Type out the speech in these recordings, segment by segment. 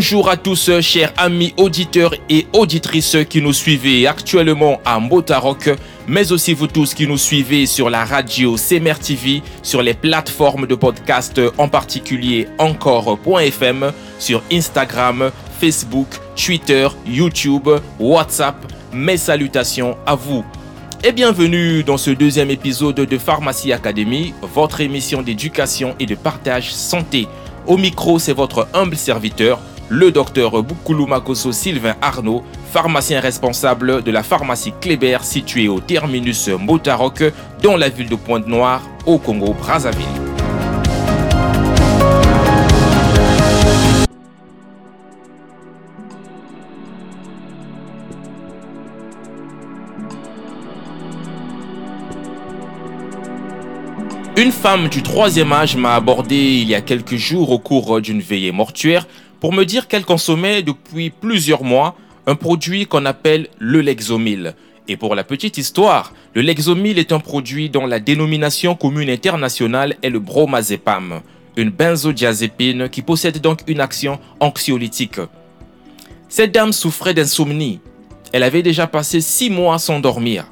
Bonjour à tous, chers amis auditeurs et auditrices qui nous suivez actuellement à Motarok, mais aussi vous tous qui nous suivez sur la radio CMR TV, sur les plateformes de podcast, en particulier encore.fm, sur Instagram, Facebook, Twitter, YouTube, WhatsApp. Mes salutations à vous. Et bienvenue dans ce deuxième épisode de Pharmacie Academy, votre émission d'éducation et de partage santé. Au micro, c'est votre humble serviteur, le docteur Boukoulou Makoso Sylvain Arnaud, pharmacien responsable de la pharmacie Kléber située au terminus Motarok dans la ville de Pointe-Noire au Congo-Brazzaville. Une femme du troisième âge m'a abordé il y a quelques jours au cours d'une veillée mortuaire pour me dire qu'elle consommait depuis plusieurs mois un produit qu'on appelle le Lexomil. Et pour la petite histoire, le Lexomil est un produit dont la dénomination commune internationale est le bromazépam, une benzodiazépine qui possède donc une action anxiolytique. Cette dame souffrait d'insomnie. Elle avait déjà passé six mois sans dormir.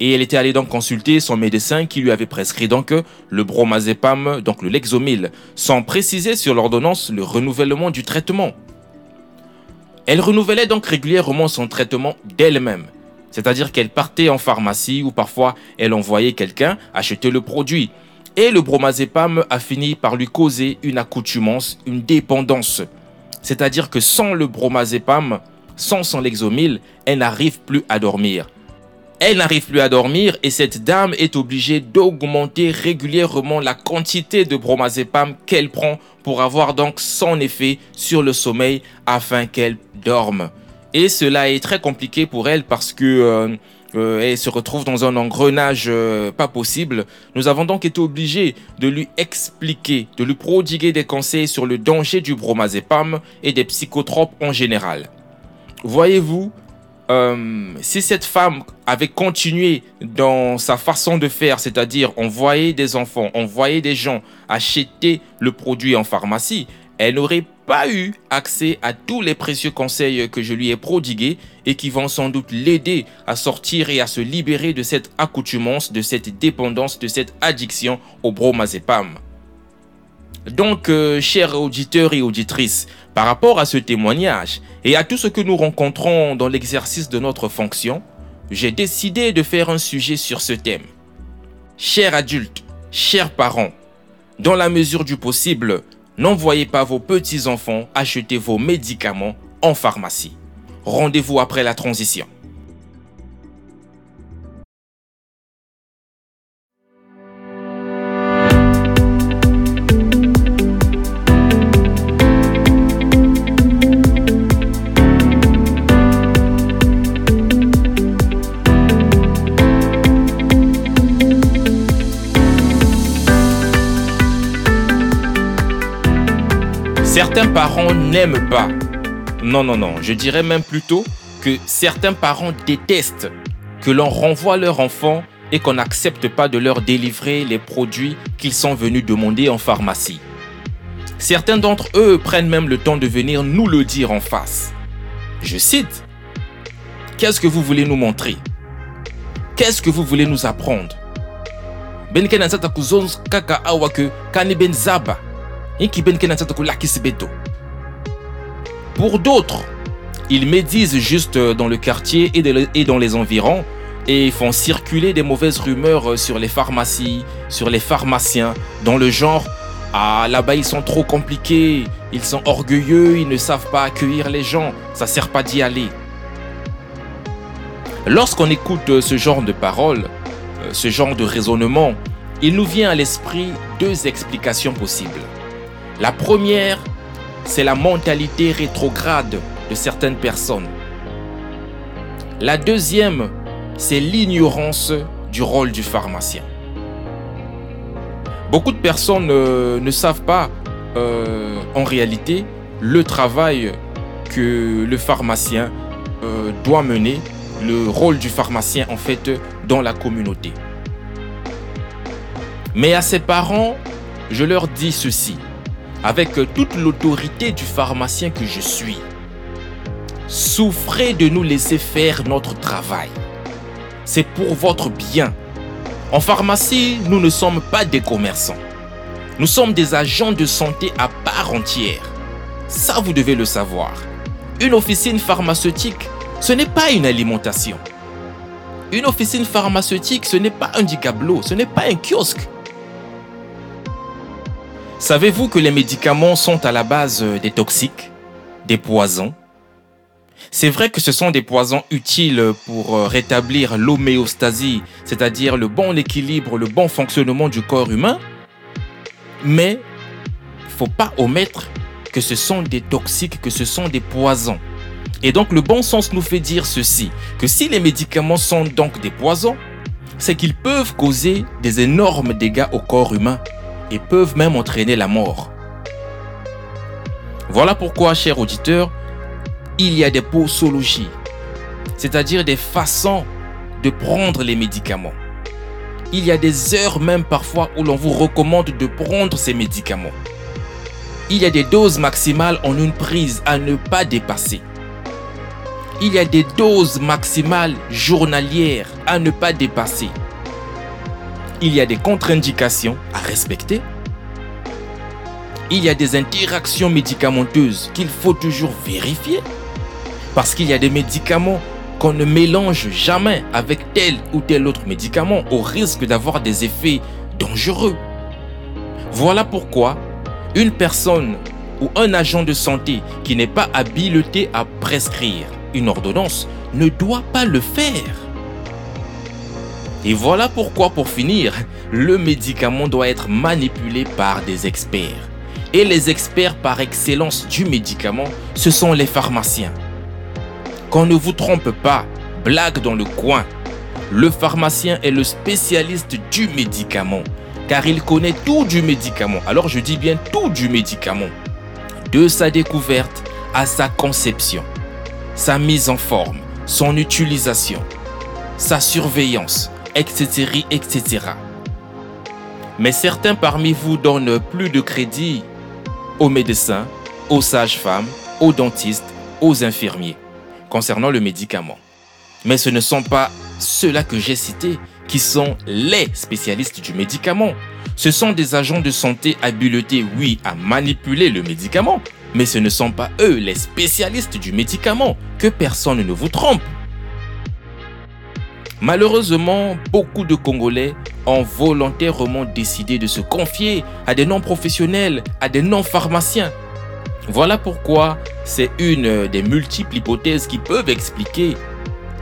Et elle était allée donc consulter son médecin qui lui avait prescrit donc le bromazépam, donc le Lexomil, sans préciser sur l'ordonnance le renouvellement du traitement. Elle renouvelait donc régulièrement son traitement d'elle-même. C'est-à-dire qu'elle partait en pharmacie ou parfois elle envoyait quelqu'un acheter le produit. Et le bromazépam a fini par lui causer une accoutumance, une dépendance. C'est-à-dire que sans le bromazépam, sans son Lexomil, elle n'arrive plus à dormir. Elle n'arrive plus à dormir et cette dame est obligée d'augmenter régulièrement la quantité de bromazépam qu'elle prend pour avoir donc son effet sur le sommeil afin qu'elle dorme. Et cela est très compliqué pour elle parce que euh, euh, elle se retrouve dans un engrenage euh, pas possible. Nous avons donc été obligés de lui expliquer, de lui prodiguer des conseils sur le danger du bromazépam et des psychotropes en général. Voyez-vous, euh, si cette femme avait continué dans sa façon de faire, c'est-à-dire envoyer des enfants, envoyer des gens acheter le produit en pharmacie, elle n'aurait pas eu accès à tous les précieux conseils que je lui ai prodigués et qui vont sans doute l'aider à sortir et à se libérer de cette accoutumance, de cette dépendance, de cette addiction au bromazépam. Donc, euh, chers auditeurs et auditrices, par rapport à ce témoignage et à tout ce que nous rencontrons dans l'exercice de notre fonction, j'ai décidé de faire un sujet sur ce thème. Chers adultes, chers parents, dans la mesure du possible, n'envoyez pas vos petits-enfants acheter vos médicaments en pharmacie. Rendez-vous après la transition. Parents n'aiment pas. Non, non, non. Je dirais même plutôt que certains parents détestent que l'on renvoie leur enfant et qu'on n'accepte pas de leur délivrer les produits qu'ils sont venus demander en pharmacie. Certains d'entre eux prennent même le temps de venir nous le dire en face. Je cite, Qu'est-ce que vous voulez nous montrer? Qu'est-ce que vous voulez nous apprendre? Pour d'autres, ils médisent juste dans le quartier et dans les environs et font circuler des mauvaises rumeurs sur les pharmacies, sur les pharmaciens, dans le genre Ah, là-bas ils sont trop compliqués, ils sont orgueilleux, ils ne savent pas accueillir les gens, ça sert pas d'y aller. Lorsqu'on écoute ce genre de paroles, ce genre de raisonnement, il nous vient à l'esprit deux explications possibles. La première, c'est la mentalité rétrograde de certaines personnes. La deuxième, c'est l'ignorance du rôle du pharmacien. Beaucoup de personnes ne savent pas euh, en réalité le travail que le pharmacien euh, doit mener, le rôle du pharmacien en fait dans la communauté. Mais à ses parents, je leur dis ceci. Avec toute l'autorité du pharmacien que je suis, souffrez de nous laisser faire notre travail. C'est pour votre bien. En pharmacie, nous ne sommes pas des commerçants. Nous sommes des agents de santé à part entière. Ça, vous devez le savoir. Une officine pharmaceutique, ce n'est pas une alimentation. Une officine pharmaceutique, ce n'est pas un dicablo, ce n'est pas un kiosque. Savez-vous que les médicaments sont à la base des toxiques, des poisons? C'est vrai que ce sont des poisons utiles pour euh, rétablir l'homéostasie, c'est-à-dire le bon équilibre, le bon fonctionnement du corps humain, mais il faut pas omettre que ce sont des toxiques, que ce sont des poisons. Et donc le bon sens nous fait dire ceci, que si les médicaments sont donc des poisons, c'est qu'ils peuvent causer des énormes dégâts au corps humain et peuvent même entraîner la mort. Voilà pourquoi, chers auditeurs, il y a des posologies, c'est-à-dire des façons de prendre les médicaments. Il y a des heures même parfois où l'on vous recommande de prendre ces médicaments. Il y a des doses maximales en une prise à ne pas dépasser il y a des doses maximales journalières à ne pas dépasser. Il y a des contre-indications à respecter. Il y a des interactions médicamenteuses qu'il faut toujours vérifier. Parce qu'il y a des médicaments qu'on ne mélange jamais avec tel ou tel autre médicament au risque d'avoir des effets dangereux. Voilà pourquoi une personne ou un agent de santé qui n'est pas habilité à prescrire une ordonnance ne doit pas le faire. Et voilà pourquoi, pour finir, le médicament doit être manipulé par des experts. Et les experts par excellence du médicament, ce sont les pharmaciens. Qu'on ne vous trompe pas, blague dans le coin. Le pharmacien est le spécialiste du médicament, car il connaît tout du médicament. Alors je dis bien tout du médicament, de sa découverte à sa conception sa mise en forme, son utilisation, sa surveillance, etc., etc. Mais certains parmi vous donnent plus de crédit aux médecins, aux sages-femmes, aux dentistes, aux infirmiers concernant le médicament. Mais ce ne sont pas ceux-là que j'ai cités qui sont les spécialistes du médicament. Ce sont des agents de santé habilités, oui, à manipuler le médicament, mais ce ne sont pas eux les spécialistes du médicament, que personne ne vous trompe. Malheureusement, beaucoup de Congolais ont volontairement décidé de se confier à des non-professionnels, à des non-pharmaciens. Voilà pourquoi c'est une des multiples hypothèses qui peuvent expliquer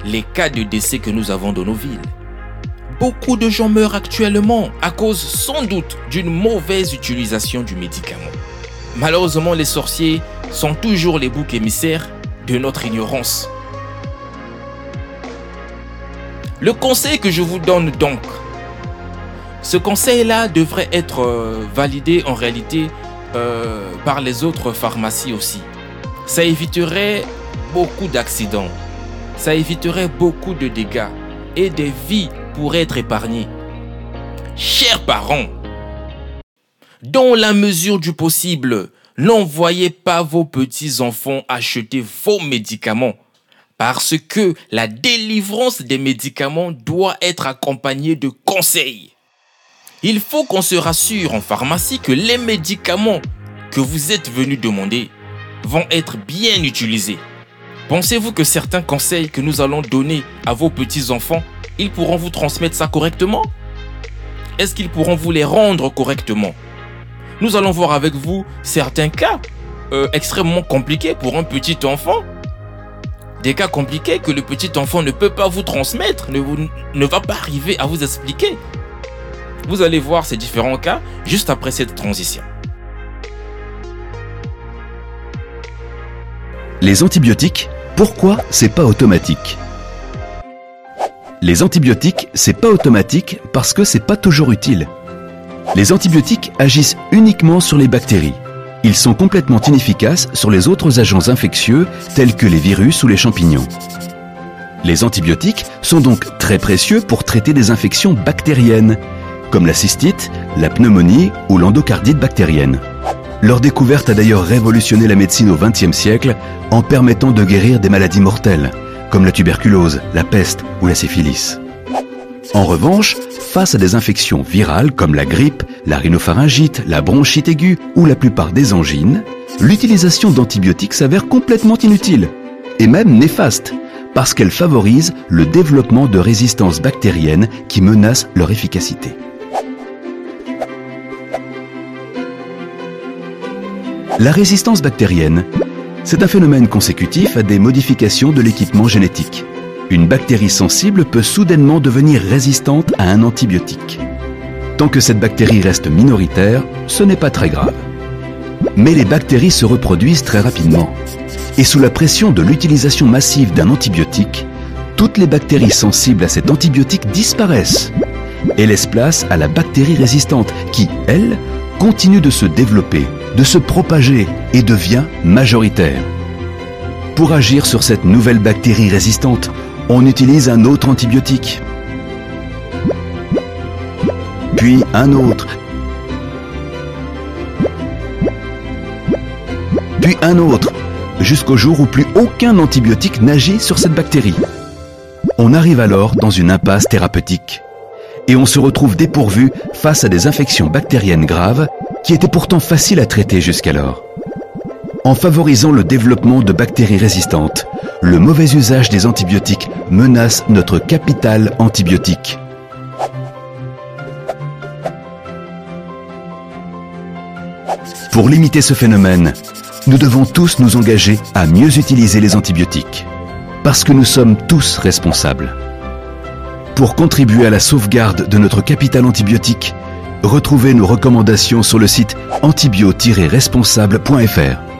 les cas de décès que nous avons dans nos villes. Beaucoup de gens meurent actuellement à cause sans doute d'une mauvaise utilisation du médicament. Malheureusement, les sorciers sont toujours les boucs émissaires de notre ignorance. Le conseil que je vous donne donc, ce conseil-là devrait être euh, validé en réalité euh, par les autres pharmacies aussi. Ça éviterait beaucoup d'accidents, ça éviterait beaucoup de dégâts et des vies pourraient être épargnées. Chers parents, dans la mesure du possible, n'envoyez pas vos petits-enfants acheter vos médicaments parce que la délivrance des médicaments doit être accompagnée de conseils. Il faut qu'on se rassure en pharmacie que les médicaments que vous êtes venus demander vont être bien utilisés. Pensez-vous que certains conseils que nous allons donner à vos petits-enfants, ils pourront vous transmettre ça correctement? Est-ce qu'ils pourront vous les rendre correctement? Nous allons voir avec vous certains cas euh, extrêmement compliqués pour un petit enfant. Des cas compliqués que le petit enfant ne peut pas vous transmettre, ne, ne va pas arriver à vous expliquer. Vous allez voir ces différents cas juste après cette transition. Les antibiotiques, pourquoi c'est pas automatique? Les antibiotiques, c'est pas automatique parce que c'est pas toujours utile. Les antibiotiques agissent uniquement sur les bactéries. Ils sont complètement inefficaces sur les autres agents infectieux tels que les virus ou les champignons. Les antibiotiques sont donc très précieux pour traiter des infections bactériennes, comme la cystite, la pneumonie ou l'endocardite bactérienne. Leur découverte a d'ailleurs révolutionné la médecine au XXe siècle en permettant de guérir des maladies mortelles, comme la tuberculose, la peste ou la syphilis. En revanche, face à des infections virales comme la grippe, la rhinopharyngite, la bronchite aiguë ou la plupart des angines, l'utilisation d'antibiotiques s'avère complètement inutile et même néfaste parce qu'elle favorise le développement de résistances bactériennes qui menacent leur efficacité. La résistance bactérienne, c'est un phénomène consécutif à des modifications de l'équipement génétique. Une bactérie sensible peut soudainement devenir résistante à un antibiotique. Tant que cette bactérie reste minoritaire, ce n'est pas très grave. Mais les bactéries se reproduisent très rapidement. Et sous la pression de l'utilisation massive d'un antibiotique, toutes les bactéries sensibles à cet antibiotique disparaissent et laissent place à la bactérie résistante qui, elle, continue de se développer, de se propager et devient majoritaire. Pour agir sur cette nouvelle bactérie résistante, on utilise un autre antibiotique, puis un autre, puis un autre, jusqu'au jour où plus aucun antibiotique n'agit sur cette bactérie. On arrive alors dans une impasse thérapeutique et on se retrouve dépourvu face à des infections bactériennes graves qui étaient pourtant faciles à traiter jusqu'alors. En favorisant le développement de bactéries résistantes, le mauvais usage des antibiotiques menace notre capital antibiotique. Pour limiter ce phénomène, nous devons tous nous engager à mieux utiliser les antibiotiques, parce que nous sommes tous responsables. Pour contribuer à la sauvegarde de notre capital antibiotique, retrouvez nos recommandations sur le site antibio-responsable.fr.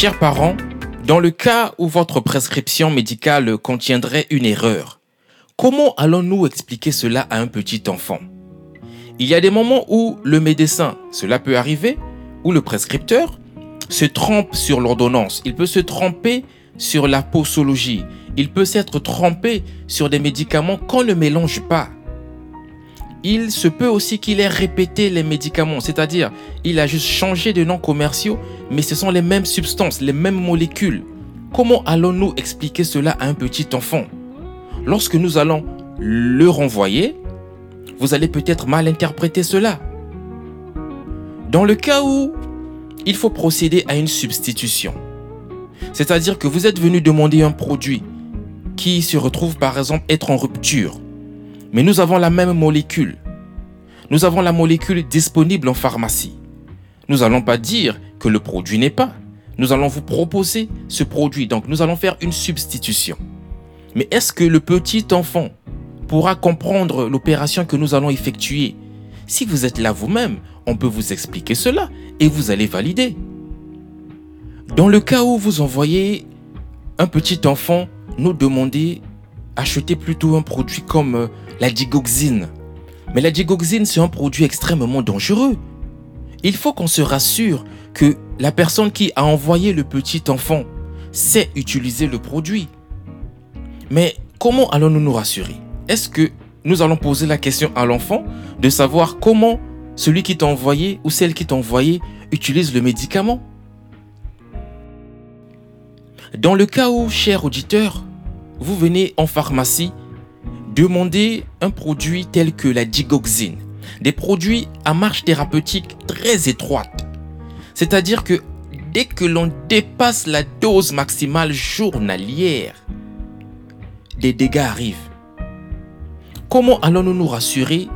Chers parents, dans le cas où votre prescription médicale contiendrait une erreur, comment allons-nous expliquer cela à un petit enfant? Il y a des moments où le médecin, cela peut arriver, ou le prescripteur, se trompe sur l'ordonnance. Il peut se tromper sur la posologie. Il peut s'être trompé sur des médicaments qu'on ne mélange pas il se peut aussi qu'il ait répété les médicaments, c'est-à-dire il a juste changé de noms commerciaux, mais ce sont les mêmes substances, les mêmes molécules. Comment allons-nous expliquer cela à un petit enfant? Lorsque nous allons le renvoyer, vous allez peut-être mal interpréter cela. Dans le cas où il faut procéder à une substitution, c'est-à-dire que vous êtes venu demander un produit qui se retrouve par exemple être en rupture, mais nous avons la même molécule. Nous avons la molécule disponible en pharmacie. Nous n'allons pas dire que le produit n'est pas. Nous allons vous proposer ce produit. Donc nous allons faire une substitution. Mais est-ce que le petit enfant pourra comprendre l'opération que nous allons effectuer? Si vous êtes là vous-même, on peut vous expliquer cela et vous allez valider. Dans le cas où vous envoyez un petit enfant nous demander acheter plutôt un produit comme euh, la digoxine. Mais la digoxine, c'est un produit extrêmement dangereux. Il faut qu'on se rassure que la personne qui a envoyé le petit enfant sait utiliser le produit. Mais comment allons-nous nous rassurer? Est-ce que nous allons poser la question à l'enfant de savoir comment celui qui t'a envoyé ou celle qui t'a envoyé utilise le médicament? Dans le cas où, cher auditeur, vous venez en pharmacie demander un produit tel que la digoxine, des produits à marge thérapeutique très étroite. C'est-à-dire que dès que l'on dépasse la dose maximale journalière, des dégâts arrivent. Comment allons-nous nous rassurer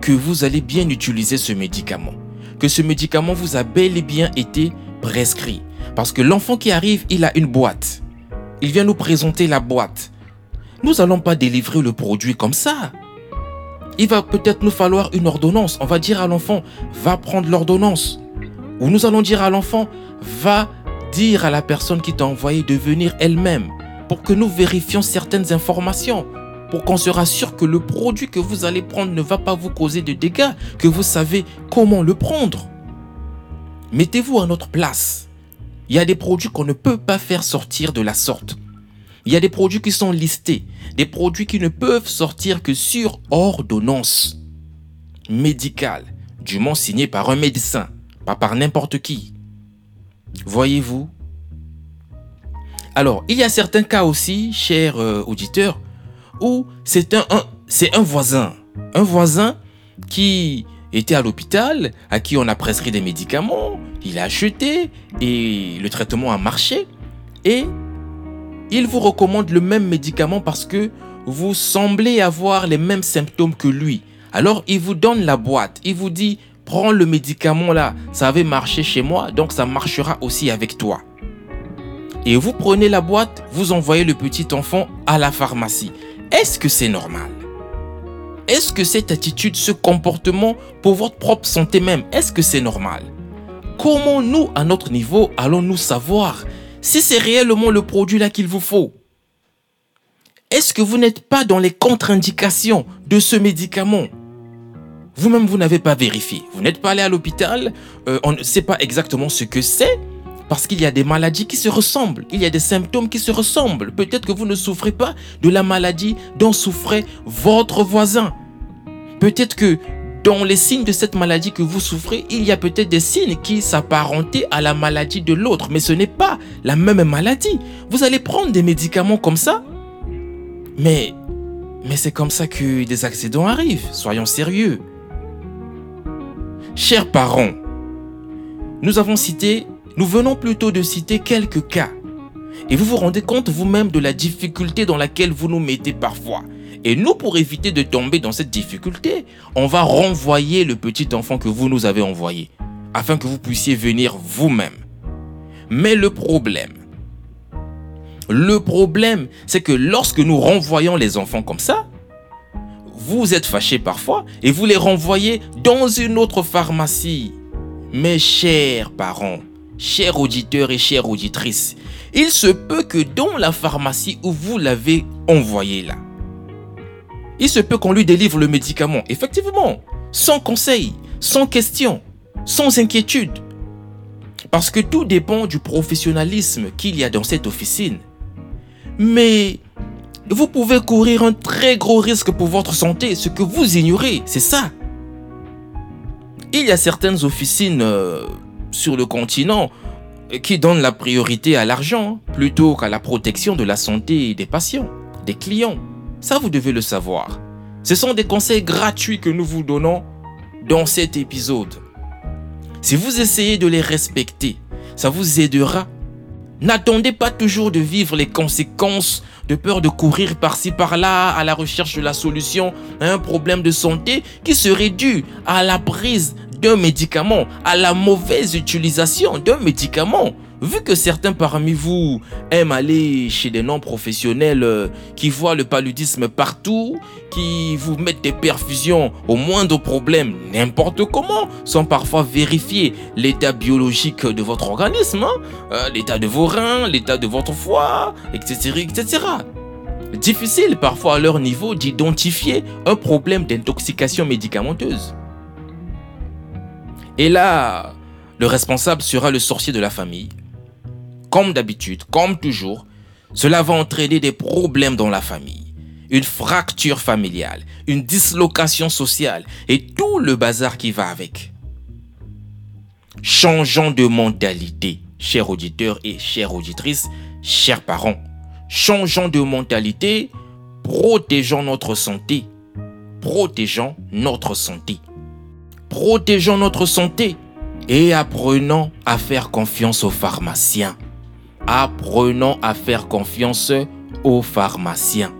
que vous allez bien utiliser ce médicament? Que ce médicament vous a bel et bien été prescrit Parce que l'enfant qui arrive, il a une boîte. Il vient nous présenter la boîte. Nous n'allons pas délivrer le produit comme ça. Il va peut-être nous falloir une ordonnance. On va dire à l'enfant, va prendre l'ordonnance. Ou nous allons dire à l'enfant, va dire à la personne qui t'a envoyé de venir elle-même pour que nous vérifions certaines informations, pour qu'on se rassure que le produit que vous allez prendre ne va pas vous causer de dégâts, que vous savez comment le prendre. Mettez-vous à notre place. Il y a des produits qu'on ne peut pas faire sortir de la sorte. Il y a des produits qui sont listés, des produits qui ne peuvent sortir que sur ordonnance médicale, moins signée par un médecin, pas par n'importe qui. Voyez-vous? Alors, il y a certains cas aussi, chers euh, auditeurs, où c'est un voisin, un voisin qui était à l'hôpital, à qui on a prescrit des médicaments, il a acheté et le traitement a marché et il vous recommande le même médicament parce que vous semblez avoir les mêmes symptômes que lui. Alors il vous donne la boîte, il vous dit prends le médicament là, ça avait marché chez moi, donc ça marchera aussi avec toi. Et vous prenez la boîte, vous envoyez le petit enfant à la pharmacie. Est-ce que c'est normal? Est-ce que cette attitude, ce comportement pour votre propre santé même, est-ce que c'est normal? Comment nous, à notre niveau, allons-nous savoir si c'est réellement le produit là qu'il vous faut? Est-ce que vous n'êtes pas dans les contre-indications de ce médicament? Vous-même, vous, n'avez pas vérifié. Vous n'êtes pas allé à l'hôpital, euh, on ne sait pas exactement ce que c'est, parce qu'il y a des maladies qui se ressemblent, il y a des symptômes qui se ressemblent. Peut-être que vous ne souffrez pas de la maladie dont souffrait votre voisin. Peut-être que dans les signes de cette maladie que vous souffrez, il y a peut-être des signes qui s'apparentaient à la maladie de l'autre, mais ce n'est pas la même maladie. Vous allez prendre des médicaments comme ça, mais, mais c'est comme ça que des accidents arrivent. Soyons sérieux. Chers parents, nous avons cité nous venons plutôt de citer quelques cas. Et vous vous rendez compte vous-même de la difficulté dans laquelle vous nous mettez parfois. Et nous, pour éviter de tomber dans cette difficulté, on va renvoyer le petit enfant que vous nous avez envoyé, afin que vous puissiez venir vous-même. Mais le problème, le problème, c'est que lorsque nous renvoyons les enfants comme ça, vous êtes fâchés parfois et vous les renvoyez dans une autre pharmacie. Mes chers parents, chers auditeurs et chères auditrices, il se peut que dans la pharmacie où vous l'avez envoyé là, il se peut qu'on lui délivre le médicament, effectivement, sans conseil, sans question, sans inquiétude. Parce que tout dépend du professionnalisme qu'il y a dans cette officine. Mais vous pouvez courir un très gros risque pour votre santé, ce que vous ignorez, c'est ça. Il y a certaines officines euh, sur le continent qui donne la priorité à l'argent plutôt qu'à la protection de la santé des patients, des clients. Ça, vous devez le savoir. Ce sont des conseils gratuits que nous vous donnons dans cet épisode. Si vous essayez de les respecter, ça vous aidera. N'attendez pas toujours de vivre les conséquences de peur de courir par-ci par-là à la recherche de la solution à un problème de santé qui serait dû à la prise d'un médicament, à la mauvaise utilisation d'un médicament. Vu que certains parmi vous aiment aller chez des non-professionnels euh, qui voient le paludisme partout, qui vous mettent des perfusions au moindre problème, n'importe comment, sans parfois vérifier l'état biologique de votre organisme, hein, euh, l'état de vos reins, l'état de votre foie, etc., etc. Difficile parfois à leur niveau d'identifier un problème d'intoxication médicamenteuse. Et là, le responsable sera le sorcier de la famille. Comme d'habitude, comme toujours, cela va entraîner des problèmes dans la famille, une fracture familiale, une dislocation sociale et tout le bazar qui va avec. Changeons de mentalité, chers auditeurs et chères auditrices, chers parents. Changeons de mentalité, protégeons notre santé. Protégeons notre santé protégeons notre santé et apprenons à faire confiance aux pharmaciens. Apprenons à faire confiance aux pharmaciens.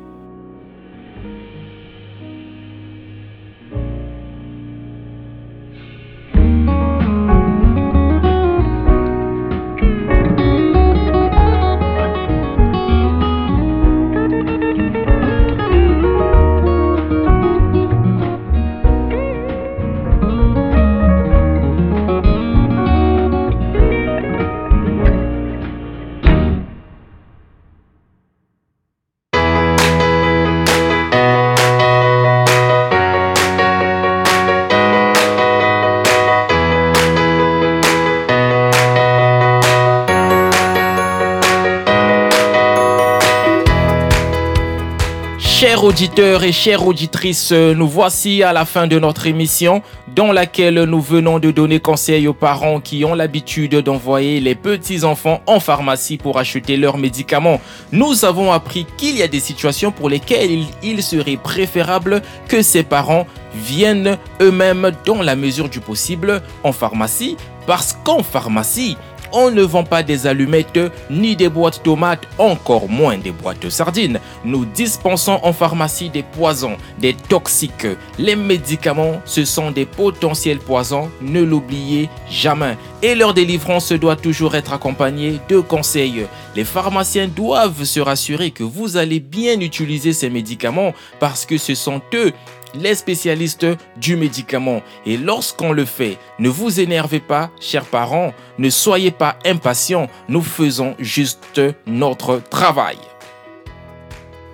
Chers auditeurs et chères auditrices, nous voici à la fin de notre émission dans laquelle nous venons de donner conseil aux parents qui ont l'habitude d'envoyer les petits-enfants en pharmacie pour acheter leurs médicaments. Nous avons appris qu'il y a des situations pour lesquelles il serait préférable que ces parents viennent eux-mêmes dans la mesure du possible en pharmacie parce qu'en pharmacie, on ne vend pas des allumettes ni des boîtes tomates, encore moins des boîtes sardines. Nous dispensons en pharmacie des poisons, des toxiques. Les médicaments, ce sont des potentiels poisons, ne l'oubliez jamais. Et leur délivrance doit toujours être accompagnée de conseils. Les pharmaciens doivent se rassurer que vous allez bien utiliser ces médicaments parce que ce sont eux les spécialistes du médicament. Et lorsqu'on le fait, ne vous énervez pas, chers parents, ne soyez pas impatients, nous faisons juste notre travail.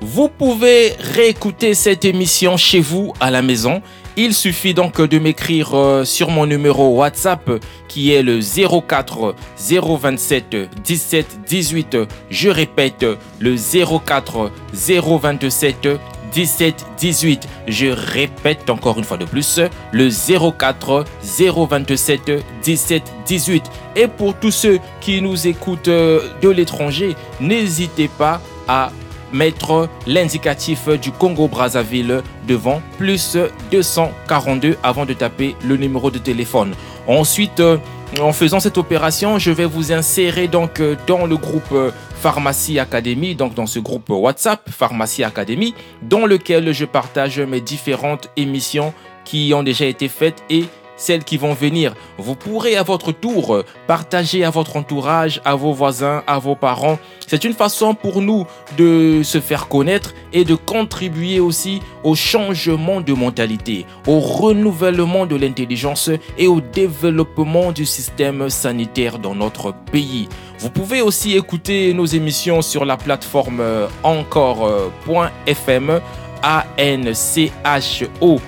Vous pouvez réécouter cette émission chez vous à la maison. Il suffit donc de m'écrire euh, sur mon numéro WhatsApp qui est le 04 027 17 18. Je répète, le 04 027 17 18. Je répète encore une fois de plus, le 04 027 17 18. Et pour tous ceux qui nous écoutent euh, de l'étranger, n'hésitez pas à mettre l'indicatif du Congo-Brazzaville devant plus 242 avant de taper le numéro de téléphone. Ensuite, euh, en faisant cette opération, je vais vous insérer donc euh, dans le groupe euh, Pharmacie Academy, donc dans ce groupe WhatsApp Pharmacie Academy, dans lequel je partage mes différentes émissions qui ont déjà été faites et celles qui vont venir. Vous pourrez à votre tour partager à votre entourage, à vos voisins, à vos parents. C'est une façon pour nous de se faire connaître et de contribuer aussi au changement de mentalité, au renouvellement de l'intelligence et au développement du système sanitaire dans notre pays. Vous pouvez aussi écouter nos émissions sur la plateforme encore.fm, A-N-C-H-O.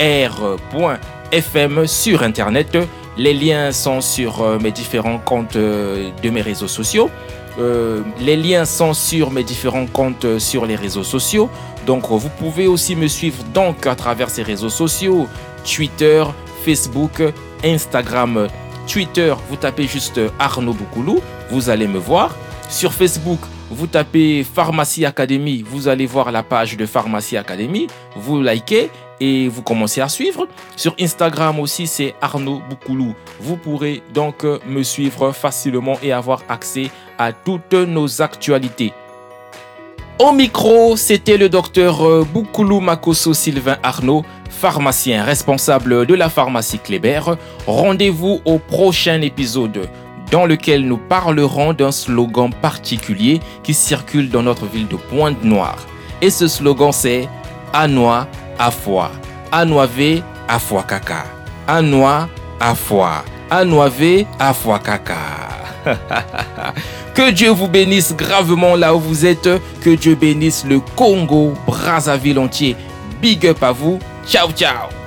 R.fm FM sur Internet. Les liens sont sur euh, mes différents comptes euh, de mes réseaux sociaux. Euh, les liens sont sur mes différents comptes sur les réseaux sociaux. Donc vous pouvez aussi me suivre donc à travers ces réseaux sociaux. Twitter, Facebook, Instagram. Twitter, vous tapez juste Arnaud Boukoulou, vous allez me voir. Sur Facebook, vous tapez Pharmacie Academy, vous allez voir la page de Pharmacie Academy, vous likez et vous commencez à suivre. Sur Instagram aussi, c'est Arnaud Boukoulou. Vous pourrez donc me suivre facilement et avoir accès à toutes nos actualités. Au micro, c'était le docteur Boukoulou Makoso Sylvain Arnaud, pharmacien responsable de la pharmacie Kléber. Rendez-vous au prochain épisode dans lequel nous parlerons d'un slogan particulier qui circule dans notre ville de Pointe-Noire. Et ce slogan c'est Anoa Afwa. Anoave Afwa Kaka. Anoa Afwa. Anoave Afwa Kaka. que Dieu vous bénisse gravement là où vous êtes. Que Dieu bénisse le Congo, Brazzaville entier. Big up à vous. Ciao, ciao.